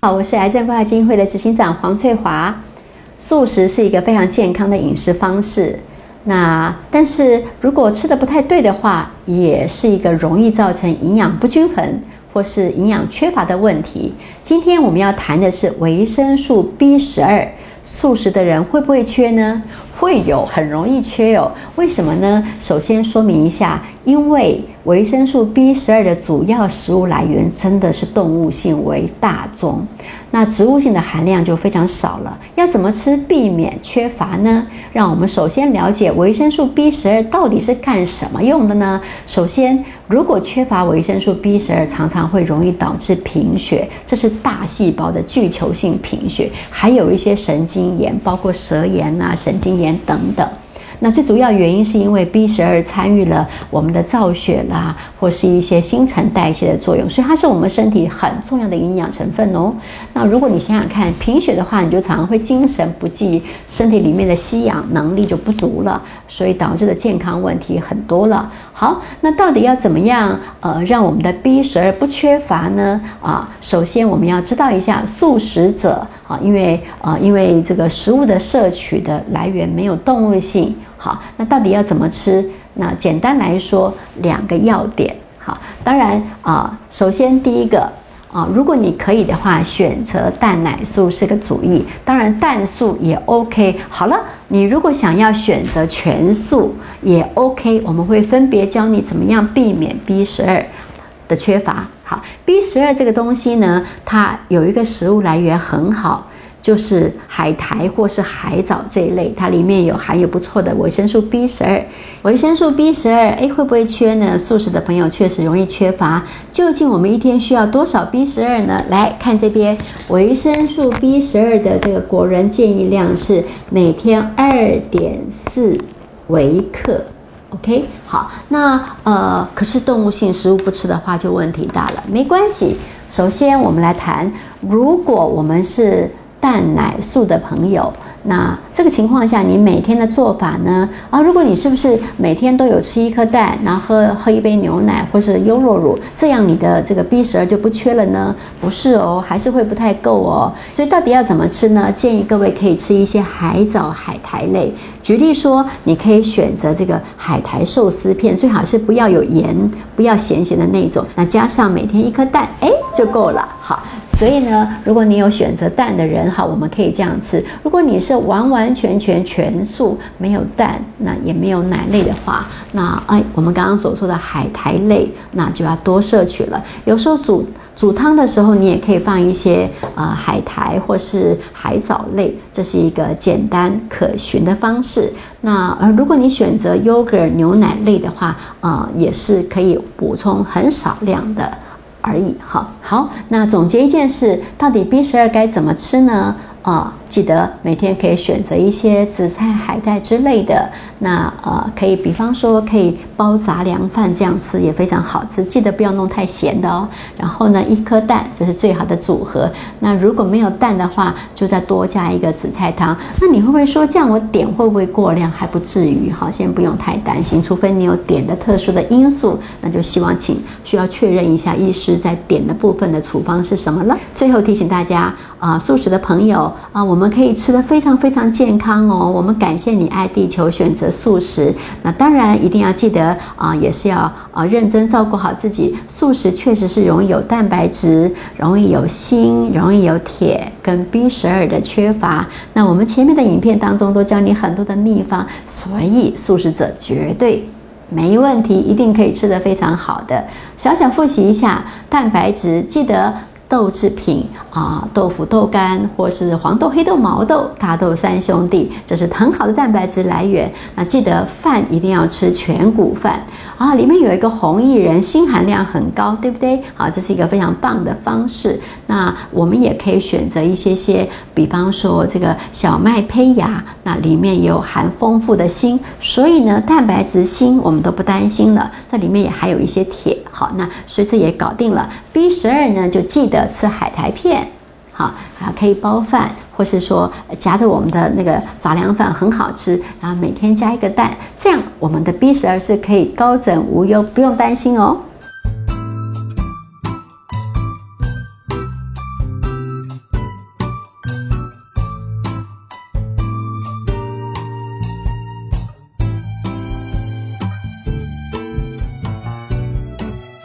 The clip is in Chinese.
好，我是癌症关爱基金会的执行长黄翠华。素食是一个非常健康的饮食方式，那但是如果吃的不太对的话，也是一个容易造成营养不均衡或是营养缺乏的问题。今天我们要谈的是维生素 B 十二，素食的人会不会缺呢？会有，很容易缺哦。为什么呢？首先说明一下，因为维生素 B 十二的主要食物来源真的是动物性为大宗，那植物性的含量就非常少了。要怎么吃避免缺乏呢？让我们首先了解维生素 B 十二到底是干什么用的呢？首先，如果缺乏维生素 B 十二，常常会容易导致贫血，这是大细胞的巨球性贫血，还有一些神经炎，包括舌炎啊、神经炎。等等，那最主要原因是因为 B 十二参与了我们的造血啦，或是一些新陈代谢的作用，所以它是我们身体很重要的营养成分哦。那如果你想想看，贫血的话，你就常常会精神不济，身体里面的吸氧能力就不足了，所以导致的健康问题很多了。好，那到底要怎么样呃让我们的 B 十二不缺乏呢？啊，首先我们要知道一下素食者啊，因为啊因为这个食物的摄取的来源没有动物性。好，那到底要怎么吃？那简单来说，两个要点。好，当然啊，首先第一个。啊，如果你可以的话，选择蛋奶素是个主意。当然，蛋素也 OK。好了，你如果想要选择全素也 OK，我们会分别教你怎么样避免 B 十二的缺乏。好，B 十二这个东西呢，它有一个食物来源很好。就是海苔或是海藻这一类，它里面有含有不错的维生素 B 十二。维生素 B 十二，哎，会不会缺呢？素食的朋友确实容易缺乏。究竟我们一天需要多少 B 十二呢？来看这边，维生素 B 十二的这个国人建议量是每天二点四微克。OK，好，那呃，可是动物性食物不吃的话就问题大了。没关系，首先我们来谈，如果我们是蛋奶素的朋友，那这个情况下，你每天的做法呢？啊，如果你是不是每天都有吃一颗蛋，然后喝喝一杯牛奶或是优酪乳，这样你的这个 B 十二就不缺了呢？不是哦，还是会不太够哦。所以到底要怎么吃呢？建议各位可以吃一些海藻、海苔类。举例说，你可以选择这个海苔寿司片，最好是不要有盐、不要咸咸的那种。那加上每天一颗蛋，哎，就够了。好。所以呢，如果你有选择蛋的人好，我们可以这样吃。如果你是完完全全全素，没有蛋，那也没有奶类的话，那哎，我们刚刚所说的海苔类，那就要多摄取了。有时候煮煮汤的时候，你也可以放一些呃海苔或是海藻类，这是一个简单可循的方式。那呃，如果你选择 yogurt 牛奶类的话，呃，也是可以补充很少量的。而已，好好。那总结一件事，到底 B 十二该怎么吃呢？啊，记得每天可以选择一些紫菜、海带之类的。那呃，可以比方说可以包杂粮饭这样吃也非常好吃。记得不要弄太咸的哦。然后呢，一颗蛋这是最好的组合。那如果没有蛋的话，就再多加一个紫菜汤。那你会不会说这样我点会不会过量？还不至于，好，先不用太担心。除非你有点的特殊的因素，那就希望请需要确认一下医师在点的部分的处方是什么了。最后提醒大家啊，素食的朋友啊，我我们可以吃的非常非常健康哦。我们感谢你爱地球，选择。素食，那当然一定要记得啊，也是要啊认真照顾好自己。素食确实是容易有蛋白质，容易有锌，容易有铁跟 B 十二的缺乏。那我们前面的影片当中都教你很多的秘方，所以素食者绝对没问题，一定可以吃得非常好的。小小复习一下，蛋白质记得。豆制品啊，豆腐、豆干，或是黄豆、黑豆、毛豆，大豆三兄弟，这是很好的蛋白质来源。那记得饭一定要吃全谷饭啊，里面有一个红薏仁，锌含量很高，对不对？啊，这是一个非常棒的方式。那我们也可以选择一些些，比方说这个小麦胚芽，那里面有含丰富的锌，所以呢，蛋白质、锌我们都不担心了。这里面也还有一些铁，好，那所以这也搞定了。B 十二呢，就记得。吃海苔片，好啊，可以包饭，或是说夹着我们的那个杂粮饭，很好吃。然后每天加一个蛋，这样我们的 B 十二是可以高枕无忧，不用担心哦。